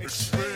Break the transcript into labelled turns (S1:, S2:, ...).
S1: Experience.